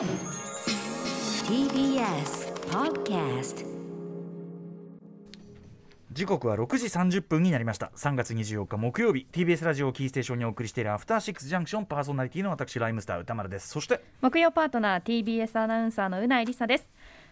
TBS Podcast 時刻は6時30分になりました。3月24日木曜日。TBS ラジオをキーステーションにお送りしているアフターシックスジャンクションパーソナリティの私ライムスター歌丸です。そして木曜パートナー TBS アナウンサーのうないりさです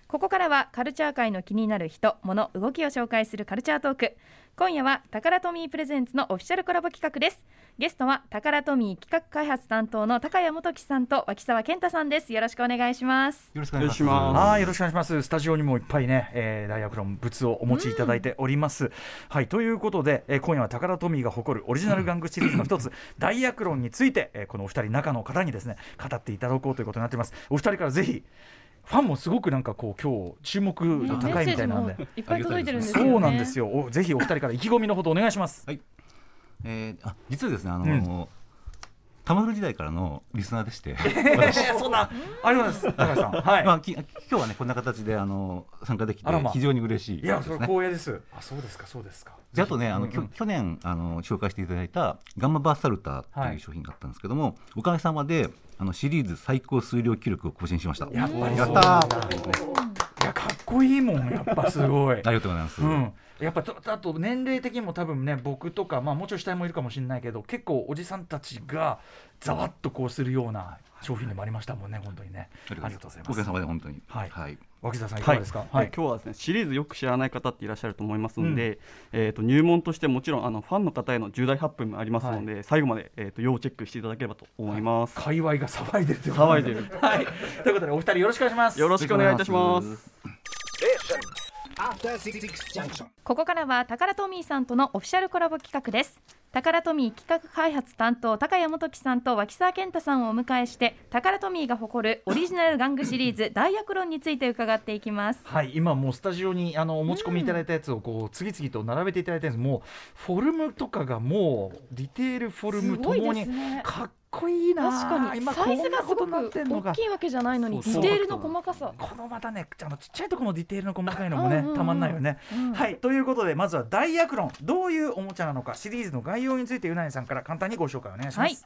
ここからはカルチャー界の気になる人物動きを紹介するカルチャートーク。今夜はタカラトミープレゼンツのオフィシャルコラボ企画です。ゲストはタカラトミー企画開発担当の高谷元樹さんと脇沢健太さんです。よろしくお願いします。よろしくお願いします。はいよろしくお願いします。スタジオにもいっぱいね、えー、ダイヤクロン物をお持ちいただいております、はいということで、えー今夜はタカラトミーが誇るオリジナル玩具シリーズの一つダイヤクロンについて、えーこのお二人中の方にですね語っていただこうということになっています。お二人からぜひファンもすごくなんかこう今日注目度高いみたいなんで、いっぱい届いてるんですよね。そうなんですよ。おぜひお二人から意気込みのほどお願いします。はい。えー、あ実はですねあの、うんタマフル時代からのリスナーでして、私 そんなあります。高橋さん。はい、まあき今日はねこんな形であの参加できて非常に嬉しいいやそれ。光栄です。あそうですかそうですか。であとねあの、うん去年あの紹介していただいたガンマバーサルタとはいいう商品があったんですけども、おかげさまであのシリーズ最高数量記録を更新しました。やっぱりやったーこいいもんやっぱすごい。ありがとうございます。うん、やっぱとあと年齢的にも多分ね僕とか、まあ、もうちょい下もいるかもしれないけど結構おじさんたちがざわっとこうするような商品でもありましたもんね本当にね。ありがとうございます。おかげさまで本当に。はい。はい。脇田さんいかがですか、はい、今日はですねシリーズよく知らない方っていらっしゃると思いますので、えー、と入門としてもちろんあのファンの方への重大発表もありますので、最後まで、えー、と要チェックしていただければと思います、界隈が騒いでるということ騒いで。るはい。ということでお二人よろしくお願いします。よろしくお願いいたします。ここからはタカラトミーさんとのオフィシャルコラボ企画です。タカラトミー企画開発担当高谷元樹さんと脇沢健太さんをお迎えしてタカラトミーが誇るオリジナル玩具シリーズ ダイヤクロンについて伺っていきます。はい、今もうスタジオにあのお持ち込みいただいたやつをこう次々と並べていただいたんですもうフォルムとかがもうディテールフォルムともにかっこいいな。確かに。今サイズがすごく大きいわけじゃないのにディテールの細かさ。このまたねあのちっちゃいところのディテールの細かいのもねたまんないよね、うんはい。ということでまずはダイヤクロン。どういうおもちゃなのかシリーズの概要についてうなぎさんから簡単にご紹介お願いします、はい。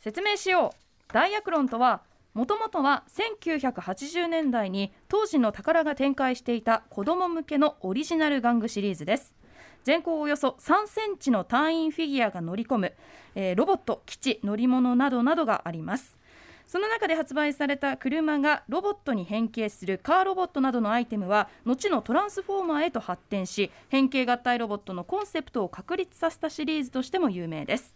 説明しよう。ダイヤクロンとはもともとは1980年代に当時の宝が展開していた子供向けのオリジナル玩具シリーズです全高およそ3センチの隊員フィギュアが乗り込む、えーロボット基地乗り物などなどがあります。その中で発売された車がロボットに変形するカーロボットなどのアイテムは後のトランスフォーマーへと発展し変形合体ロボットのコンセプトを確立させたシリーズとしても有名です。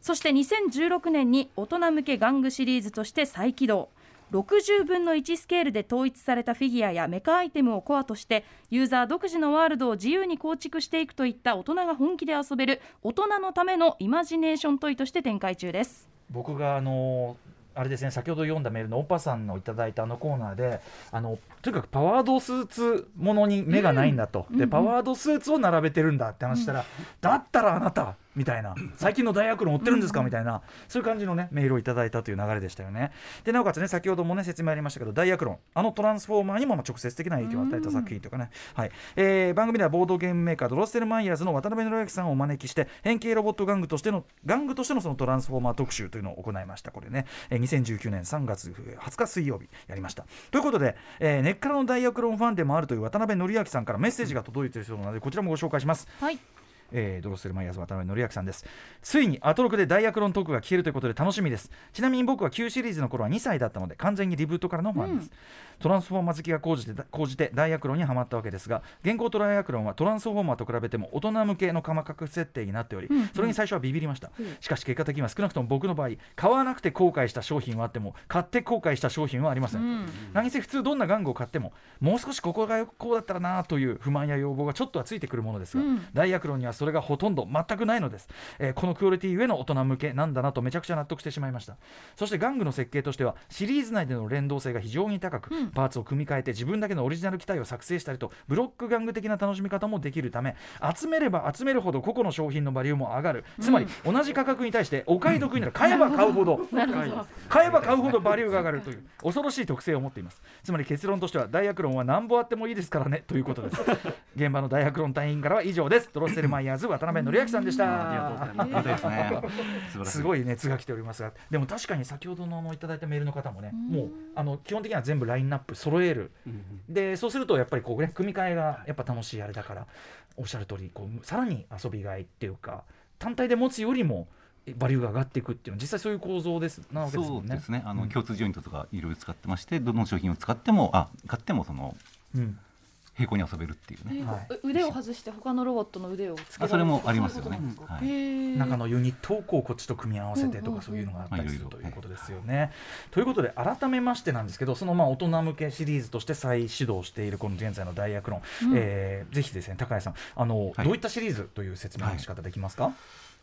そして2016年に大人向け玩具シリーズとして再起動。60分の1スケールで統一されたフィギュアやメカアイテムをコアとしてユーザー独自のワールドを自由に構築していくといった大人が本気で遊べる大人のためのイマジネーショントイとして展開中です。僕があのあれですね先ほど読んだメールのオッパさんのいただいたあのコーナーであのとにかくパワードスーツものに目がないんだと、でうんうん。パワードスーツを並べてるんだって話したら、だったらあなたみたいな。最近の大学論追ってるんですか？みたいな。そういう感じのねメールをいただいたという流れでしたよね。でなおかつね先ほどもね説明ありましたけど大学論。あのトランスフォーマーにもまあ直接的な影響を与えた作品というかね、はい。えー番組ではボードゲームメーカードロッセルマイヤーズの渡辺則明さんをお招きして変形ロボット玩具としての玩具としてのそのトランスフォーマー特集というのを行いました。これね、えー2019年3月20日水曜日やりました。ということで、えー根っからの大学論ファンでもあるという渡辺則明さんからメッセージが届いているそうなのでこちらもご紹介します。はいえードロッセルマイヤーズ渡辺則明さんです。ついにアトロクで大学論トークが聞けるということで楽しみです。ちなみに僕は旧シリーズの頃は2歳だったので完全にリブートからのファンです、トランスフォーマー好きが高じて高じて大学論にはまったわけですが現行トライアクロンはトランスフォーマーと比べても大人向けの鎌格設定になっており、それに最初はビビりました、しかし結果的には少なくとも僕の場合買わなくて後悔した商品はあっても買って後悔した商品はありません、何せ普通どんな玩具を買ってももう少しここがこうだったらなという不満や要望がちょっとはついてくるものですが、うん。大学論にはそれがほとんど全くないのです、えーこのクオリティゆえの大人向けなんだなとめちゃくちゃ納得してしまいました。そして玩具の設計としてはシリーズ内での連動性が非常に高く、パーツを組み替えて自分だけのオリジナル機体を作成したりとブロック玩具的な楽しみ方もできるため集めれば集めるほど個々の商品のバリューも上がる。つまり同じ価格に対してお買い得になる。買えば買うほど 買えば買うほどバリューが上がるという恐ろしい特性を持っています。つまり結論としては大学論は何ぼあってもいいですからねということです。現場の大学論隊員からは以上です。ドロッセルマイヤーアーズ渡辺則明さんでした。ありがとうございます。ごい熱が来ておりますが。でも確かに先ほどのいただいたメールの方もねもうあの基本的には全部ラインナップ揃える。でそうするとやっぱりこうね組み替えがやっぱ楽しいあれだからおっしゃる通りこうさらに遊びがいっていうか単体で持つよりもえバリューが上がっていくっていうのは実際そういう構造ですなわけですね。そうですね。あの、うん。共通ジョイントとかいろいろ使ってまして、どの商品を使っても、あ、買ってもそのうん平行に遊べるっていうね。はい。う腕を外して他のロボットの腕をつけそれもありますよね。はい。中のユニットをこうこっちと組み合わせてとかそういうのがあったりするということですよね。ということで改めましてなんですけどそのまあ大人向けシリーズとして再始動しているこの現在の大学論、うん。えーぜひですね高谷さんあの、はい。どういったシリーズという説明の仕方できますか、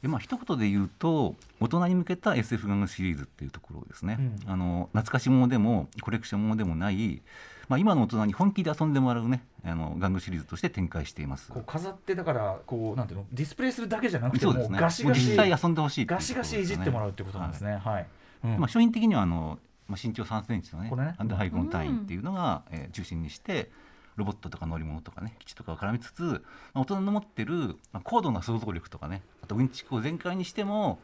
でまあ一言で言うと大人に向けた SF 玩具シリーズっていうところですね、うん。あの懐かしものでもコレクションものでもない、まあ、今の大人に本気で遊んでもらうねあの玩具シリーズとして展開しています。こう飾ってだからこうなんていうの？ディスプレイするだけじゃなくてもうガシガシ実際遊んでほしいっていうガシガシいじってもらうってことなんですね。はい。うん。まあ、商品的にはあの、まあ、身長3センチのねね。アンダーハイゴン単位っていうのが、えー中心にしてロボットとか乗り物とかね基地とかを絡めつつ、まあ大人の持ってる、まあ、高度な想像力とかねあとうんちくを全開にしても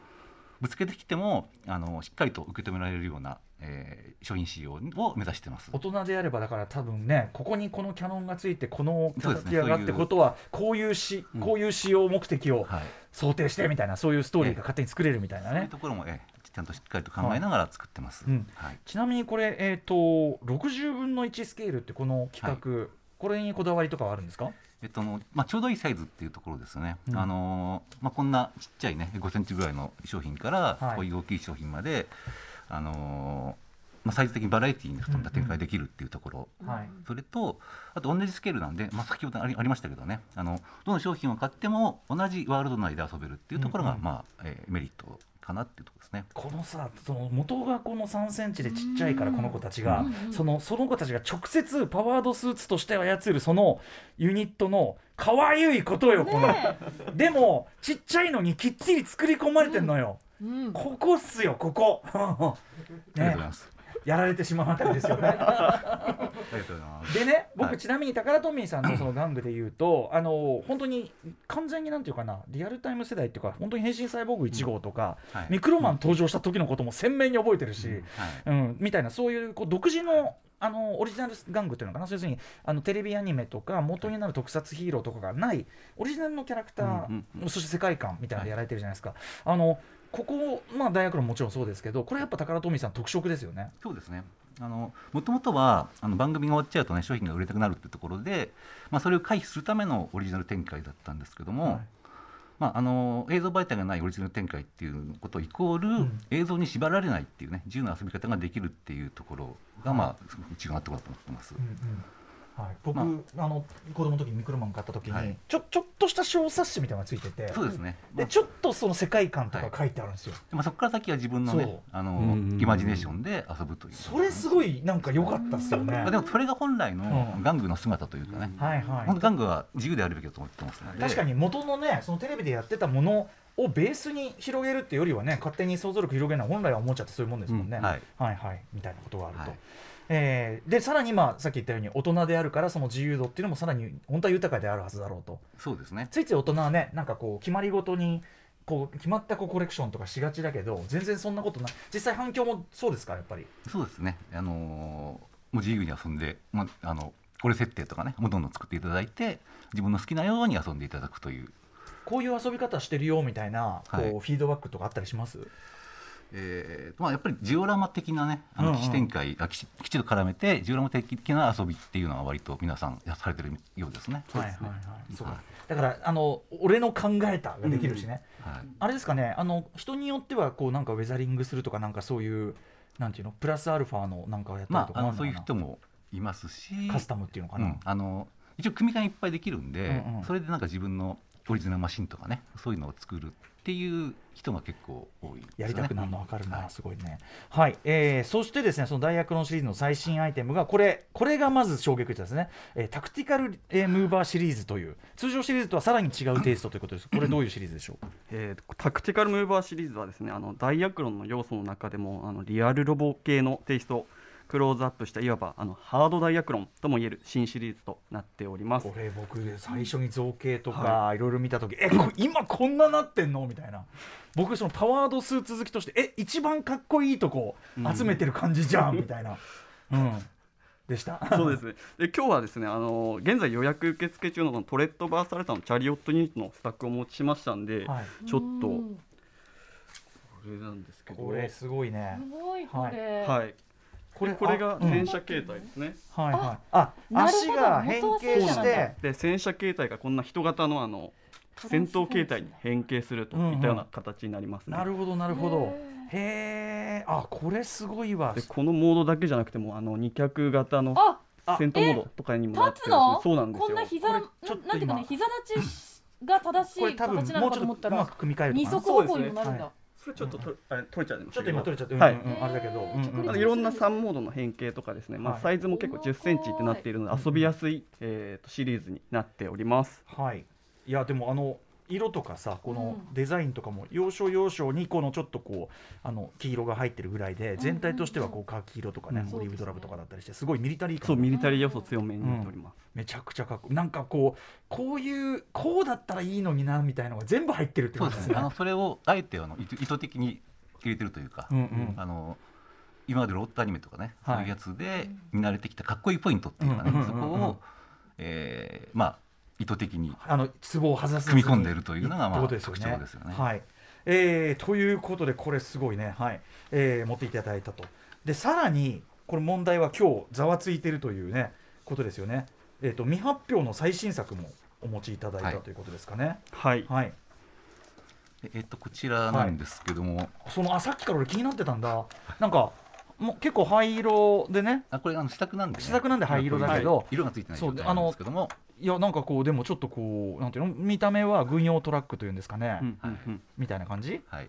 ぶつけてきてもあのしっかりと受け止められるような、えー商品仕様を目指してます。大。人であればだから多分ねここにこのキャノンがついてこのそうですね形がってことはこういうしうん。こういう使用目的をはい。想定してみたいなそういうストーリーが勝手に作れるみたいなそういうね。ところも、えーちゃんとしっかりと考えながら作ってます。うんはい。ちなみにこれえっ、と60分の1スケールってこの企画、これにこだわりとかはあるんですか？えっとのまあ、ちょうどいいサイズっていうところですね、うん。あのーまあ、こんなちっちゃいね5センチぐらいの商品から、はい。こういう大きい商品まで、あのーまあ、サイズ的にバラエティーに富んだ展開できるっていうところ、はい。それとあと同じスケールなんで、まあ、先ほどありありましたけどね。あのどの商品を買っても同じワールド内で遊べるっていうところが、うんうん。まあえーメリットかなっていうところですね。このさその元がこの3センチでちっちゃいからこの子たちが、うんそのその子たちが直接パワードスーツとして操るそのユニットの可愛いことよこの、でもちっちゃいのにきっちり作り込まれてんのよ、うん。ここっすよここ。ありがとうございます。やられてしまうあたりですよね。ありがとうございます。でね僕、はい。ちなみにタカラトミーさんのその玩具で言うとあの本当に完全になんていうかなリアルタイム世代っていうか本当に変身サイボーグ1号とか、はい。ミクロマン登場した時のことも鮮明に覚えてるし、はい。うん、みたいなそういうこう独自のあのオリジナル玩具っていうのかな要するにあのテレビアニメとか元になる特撮ヒーローとかがないオリジナルのキャラクター、うんうんそして世界観みたいなのでやられてるじゃないですか、あのここ、まあ、大学論もちろんそうですけどこれやっぱ宝トミーさん特色ですよね。そうですね。あのもともとはあの番組が終わっちゃうとね商品が売れなくなるってところで、まあそれを回避するためのオリジナル展開だったんですけども、はいまああの映像媒体がないオリジナル展開っていうことイコール、ん映像に縛られないっていうね自由な遊び方ができるっていうところが、まあすごく違うところだと思ってます。うんうんはい、僕、まあ、の子供の時にミクロマン買った時に、はい。ちょちょっとした小冊子みたいなのがついてて。そうですね。まあ。でちょっとその世界観とか書いてあるんですよ、まあそこから先は自分のねあのうんイマジネーションで遊ぶという。それすごいなんか良かったですよね。まあでもそれが本来のうん。玩具の姿というかね。はいはい。本当玩具は自由であるべきだと思ってますので。確かに元のねそのテレビでやってたものをベースに広げるっていうよりはね勝手に想像力広げるのは本来はおもちゃってそういうもんですもんね、うん。はい。はいはい。みたいなことがあると、はいえーでさらにまあさっき言ったように大人であるからその自由度っていうのもさらに本当は豊かであるはずだろうとそうですね。ついつい大人はねなんかこう決まりごとにこう決まったこうコレクションとかしがちだけど全然そんなことない実際反響もそうですかやっぱり？そうですね。あのーもう自由に遊んで、まあのこれ設定とかね、もうどんどん作っていただいて、自分の好きなように遊んでいただくという。こういう遊び方してるよみたいなこう、はいフィードバックとかあったりします？えーまあやっぱりジオラマ的なね、あうんうん。の基地展開、あ基地基地と絡めてジオラマ的な遊びっていうのは割と皆さんやされてるようですね。はいはいはい。そうか。はい。だからあの俺の考えたができるしね、はい。あれですかねあの人によってはこうなんかウェザリングするとかなんかそういうなんていうのプラスアルファのなんかをやったりまとかああのそういう人もいますし、なカスタムっていうのかな、うん、あの一応組み替えいっぱいできるんで、うんうん。それでなんか自分のオリジナルマシンとかねそういうのを作るっていう人が結構多いですよね。やりたくなるの分かるな、はいすごいね。はい、えーそしてですね、その大学論シリーズの最新アイテムが、これ、これがまず衝撃ですね、えータクティカル、えームーバーシリーズという、通常シリーズとはさらに違うテイストということです。これ、どういう シリーズでしょう？えータクティカルムーバーシリーズはですねあのダイアクロンの要素の中でもあのリアルロボ系のテイストクローズアップしたいわばあのハードダイアクロンともいえる新シリーズとなっております。これ僕最初に造形とかい。ろいろ見た時、えこ今こんななってんの？みたいな。僕そのパワードスーツ好きとしてえ一番かっこいいとこ集めてる感じじゃん、みたいな、うん、でした？そうですね。で今日はですね、あの現在予約受付中のこのトレッドバーサルタのチャリオットユニットのスタックをお持ちしましたんで、はい、ちょっとこうん。れなんですけど、これすごいね。すごい。これ、はい。これこれが戦車形態ですね。はいはい。あ足が変形してで戦車形態がこんな人型のあの戦闘形態に変形するといったような形になりますね。なるほどなるほど。へえあこれすごいわ。でこのモードだけじゃなくてもあの二脚型のあ戦闘モードとかにもなってるそうなんですよ。こんな。膝これなちょっとなんていうかね今。膝立ちが正しい形なのもうちょっとうかと思ったらまく組み替えると二足歩行にもなるんだ、はそれちょっととあれ取れちゃいましちょっとたけど今取れちゃって、はいうんうんうんあれだけど、うんうんあのいろんな3モードの変形とかですね、まあ、はい。サイズも結構1 0ンチってなっているので遊びやすい、えー、とシリーズになっております。はい、いやでもあの色とかさこのうんデザインとかも要所要所にこのちょっとこうあの黄色が入ってるぐらいで全体としてはこうカキ色とかね、うん。オリーブドラブとかだったりしてすごいミリタリーそう感ミリタリー要素強めになっております。めちゃくちゃかっこいい。なんかこうこういうこうだったらいいのになみたいなのが全部入ってるってそうですね。あのそれをあえてあの意図意図的に入れてるというか、うんうん。あの今までロットアニメとかね、はい。そういうやつで見慣れてきたかっこいいポイントっていうかね、うんうんうん。そこを、えーまあ意図的にあの壺を外さず組み込んでいるというのがまあ特徴ですよね。はい。えーということでこれすごいね、はい。えー持っていただいたと。でさらにこれ問題は今日ざわついてるというねことですよね、えー、と未発表の最新作もお持ちいただいたはい。ということですかね。はい、はい、でえっとこちらなんですけども、そのあさっきから俺気になってたんだ。なんかもう結構灰色でね。あこれあの試作なんで、ね、試作なんで灰色だけど。はい。色がついてないそう状態なんですけどもいやなんかこうでもちょっとこうなんていうの？見た目は軍用トラックというんですかね、うんうんうん。みたいな感じ？はい。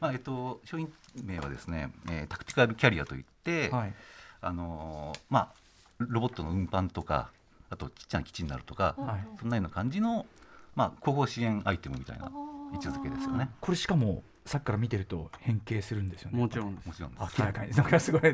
まあえっと商品名はですね、えータクティカルキャリアといって、はい。あのーまあロボットの運搬とかあとちっちゃな基地になるとか、はい。そんなような感じのまあ後方支援アイテムみたいな位置づけですよね。これしかもさっきから見てると変形するんですよね。もちろんです。もちろん。明らかに。なんかすごいじ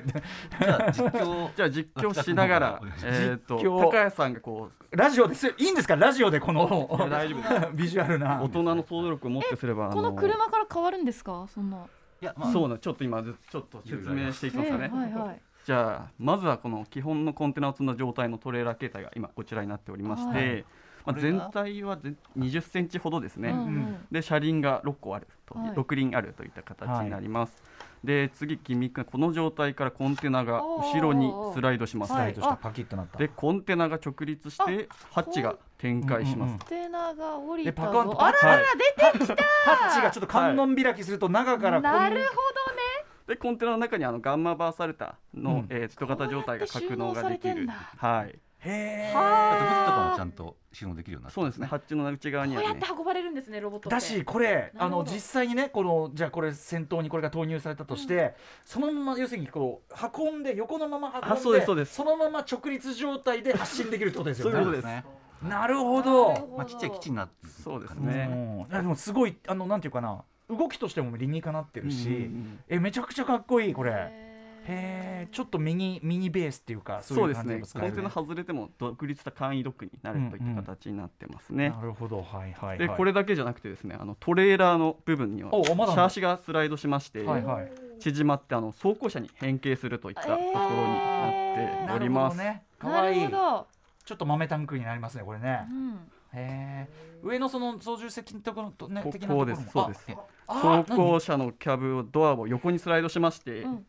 ゃあ実況じゃあ実況しながら えっと実況。高谷さんがこラジオですいいんですか？ラジオでこの。大丈夫で ビジュアルな。う大人の想像力を持ってすればあこの車から変わるんですか？そんな。いやまあ。そうなちょっと今ずちょっと説明していきますかね。はいはい。じゃあまずはこの基本のコンテナを積んだ状態のトレーラー形態が今こちらになっておりまして、はいまあ、全体はぜ20センチほどですね、うんうん。で車輪が6個あると、はい。6輪あるといった形になります、で次ギミックこの状態からコンテナが後ろにスライドします。スライドしたパキッとなった。でコンテナが直立してハッチが展開します、うんうんうんコンテナが降りでたパカンとあらはい。ハッチがちょっと観音開きすると中からなるほどね。でコンテナの中にあのガンマバーサルタの、うん。えー人型状態が格納ができる。はいへはあと物とかもちゃんと収納できるようになってそうですね。ハッチの内側にはね。こうやって運ばれるんですねロボットって。だしこれあなるほど。の実際にねこのじゃあこれ先頭にこれが投入されたとして、そのまま要するにこう運んで横のまま運んであそうですそうです。のまま直立状態で発進できるってことですよね。そういうことですね。なるほど。まあちっちゃい基地になってるそうですうね。んいやでもすごいあのなんていうかな。動きとしても理にかなってるし、うんうんうん。えめちゃくちゃかっこいいこれへへえちょっとミニミニベースっていうかそうですね。コンテナ外れても独立した簡易ドックになるといった形になってますね、なるほど。はいはいはい。でこれだけじゃなくてですねあのトレーラーの部分にはシャーシがスライドしまして、はいはい。縮まってあの走行車に変形するといったところになっております、ほどね。かなわいい。るほど。ちょっと豆タンクになりますねこれね。うん。へえ上のその操縦席のところとねこ的なところも。こうですそうです。あ走行車のキャブドアを横にスライドしまして、うん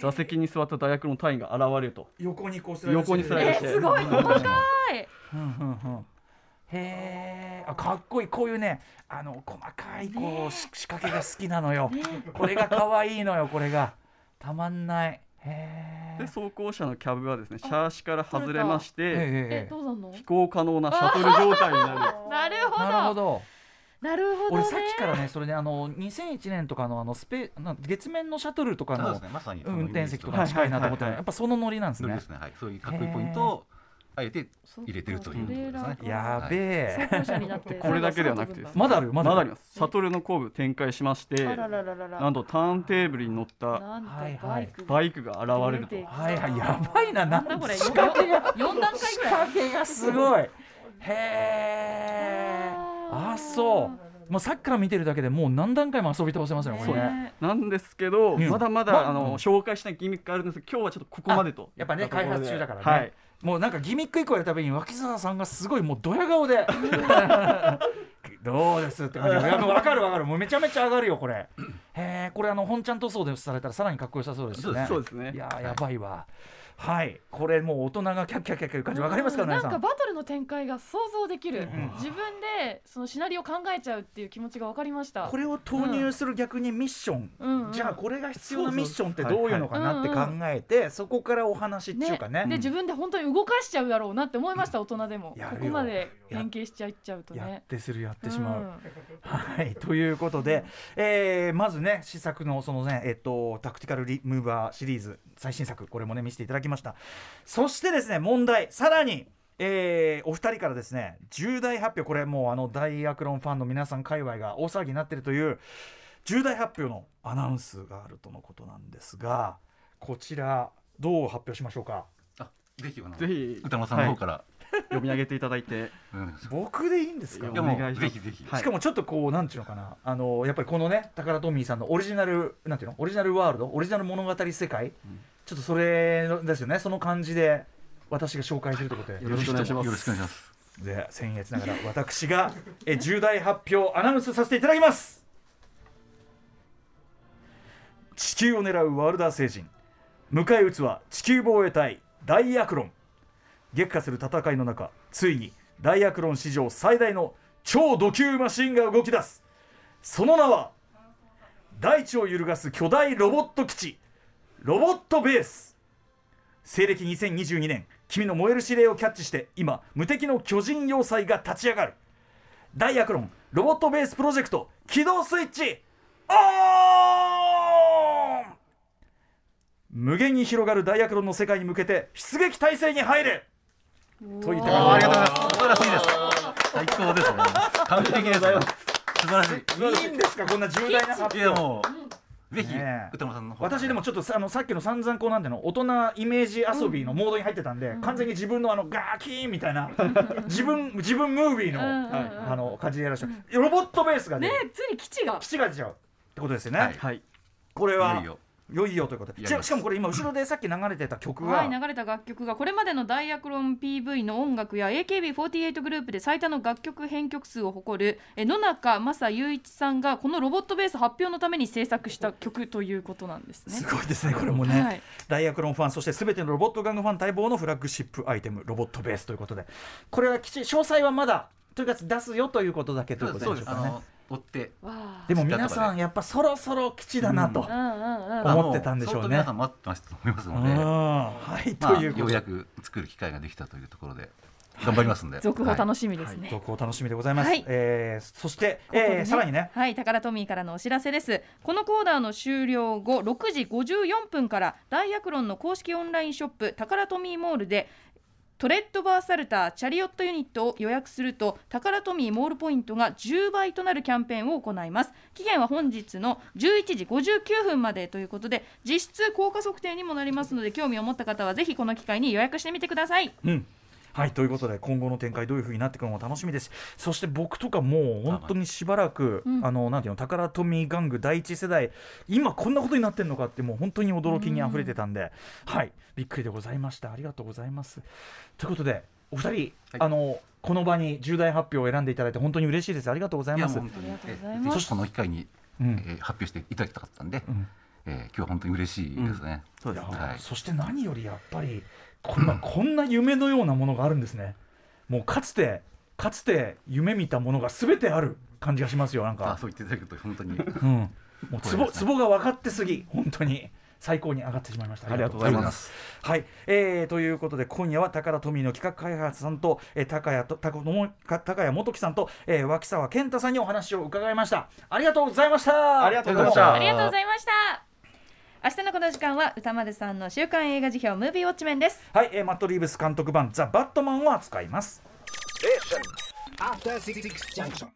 座席に座った大学の隊員が現れると。横にこうスライド横にスライドして、えーすごい細かい。うんうんうん。へえあかっこいい。こういうねあの細かいこうし仕掛けが好きなのよ。これが可愛いのよこれが。たまんない。へえで走行車のキャブはですねシャーシから外れまして、ええどうなんの？飛行可能なシャトル状態になる。なるほどなるほどね。俺さっきからねそれであの2001年とかのあのスペな月面のシャトルとかの運転席とかに近いなと思ったらやっぱそのノリなんですね。そうですねはい。そういうかっこいいポイントをあえて入れてるということですね。やべえ、走行車になって。これだけではなくてですね。まだあるまだある。まだあります。シャトルの後部展開しましてなんとターンテーブルに乗ったなんとはいはいバイクが現れると。はいはい。やばいななんだこれ仕掛けが4段階仕ぐらい。掛けがすごい。へえあそう。もうさっきから見てるだけでもう何段階も遊び倒せますよこれね。ねなんですけど、うん。まだまだ、まあの、うん。紹介したいギミックがあるんですけど今日はちょっとここまでと。やっぱね開発中だからね。はい。もうなんかギミック以降やるたびに脇沢さんがすごいもうドヤ顔で。どうですって感じ。いやもう分かる分かる。もうめちゃめちゃ上がるよこれ。へえこれあの本ちゃん塗装でされたらさらにかっこよさそうですよね。そうですね。いやーやばいわ。はいこれもう大人がキャッキャッキャッキャいう感じ。分かりますかなんかバトルの展開が想像できる、ん。自分でそのシナリオ考えちゃうっていう気持ちが分かりました。これを投入する逆にミッション、うん。うんじゃあこれが必要なミッションってどういうのかなって考えて、そこからお話っていうかね。で自分で本当に動かしちゃうだろうなって思いました大人でも。ここまで連携しちゃいちゃうとやっねてするやってしまう。ん。はい。ということで、えーまずね試作のそのねえっとタクティカルリムーバーシリーズ最新作これもね見せていただきました。そしてですね問題。さらにえーお二人からですね重大発表。これもうあの大アクロンファンの皆さん界隈が大騒ぎになっているという重大発表のアナウンスがあるとのことなんですがこちらどう発表しましょうか？あぜひぜひ。歌間さんの方から、読み上げていただいて。僕でいいんですか？お願いします。ぜひぜひ、はい。しかもちょっとこうなんていうのかな。あのやっぱりこのねタカラトミーさんのオリジナルなんていうの？オリジナルワールド？オリジナル物語世界、ちょっとそれのですよね。その感じで私が紹介するということで。よろしくお願いします。よろしくお願いします。で僭越ながら私がえ重大発表アナウンスさせていただきます。地球を狙うワールダー星人。迎え撃つは地球防衛隊ダイアクロン。激化する戦いの中ついにダイアクロン史上最大の超ド級マシンが動き出す。その名は大地を揺るがす巨大ロボット基地ロボットベース。西暦2022年君の燃える指令をキャッチして今無敵の巨人要塞が立ち上がる。ダイアクロンロボットベースプロジェクト起動スイッチオン!無限に広がるダイアクロンの世界に向けて出撃態勢に入れ!といったああり感がとうございます。素晴らしいです。最高ですね。完璧です素晴らしい。いいんですかこんな重大な発いや表もうぜひ歌間さんの私でもちょっとさあのさっきの散々こうなんていうの大人イメージ遊びのモードに入ってたんで、完全に自分のあのガーキーンみたいな 自分自分ムービーの,、うんうんうん。あの感じでやらせてロボットベースがねねついに基地が。基地が出ちゃうってことですよね、はい。はいこれはいよいよ。いよいよということで。ししかもこれ今後ろでさっき流れてた曲が、はい、流れた楽曲がこれまでのダイアクロン PV の音楽や AKB48 グループで最多の楽曲編曲数を誇るえ野中正雄一さんがこのロボットベース発表のために制作した曲ということなんですね。す。ごいですねこれもね、はい。ダイアクロンファンそしてすべてのロボット玩具ファン待望のフラッグシップアイテムロボットベースということで。これはきち詳細はまだというか出すよということだけということでしょうかね追って。でも皆さんやっぱそろそろ基地だなと、思ってたんでしょうね。皆さん待ってましたと思いますうん。ので、はい。まあ、ということで。ようやく作る機会ができたというところで頑張りますんで、続報はい楽しみですね。続報楽しみでございます、はい。えーそして、こえーさらにね。はい、タカラトミーからのお知らせです。このコーナーの終了後、6時54分からダイアクロンの公式オンラインショップタカラトミーモールでトレッドバーサルターチャリオットユニットを予約するとタカラトミーモールポイントが10倍となるキャンペーンを行います。期限は本日の11時59分までということで実質効果測定にもなりますので興味を持った方はぜひこの機会に予約してみてください。うん。はいということで今後の展開どういうふうになっていくのも楽しみです。そして僕とかもう本当にしばらく、うん。あのなんていうのタカラトミー玩具第一世代今こんなことになってるのかってもう本当に驚きにあふれてたんで、はいびっくりでございました。ありがとうございます。ということでお二人、はい。あのこの場に重大発表を選んでいただいて本当に嬉しいです。ありがとうございます。いやもう本当に。ありがとうございえます。ぜひこの機会に、うん。えー発表していただきたかったんで、うんえー今日は本当に嬉しいですね。そうですはい。そして何よりやっぱりこんなこんな夢のようなものがあるんですね。もうかつてかつて夢見たものが全てある感じがしますよなんあかそう言っていただけると本当に。うん。もうツボツボが分かってすぎ本当に。最高に上がってしまいました。ありがとうございます。はい、えーということで今夜は高田トミーの企画開発さんと、えー、高谷と高野か高谷元樹さんと、えー、脇沢健太さんにお話を伺いました。ありがとうございました。ありがとうございました。ありがとうございました明日のこの時間は歌丸さんの週刊映画辞表ムービーウォッチメンですはい、えーマット・リーブス監督版「ザ・バットマン」を扱います Junction.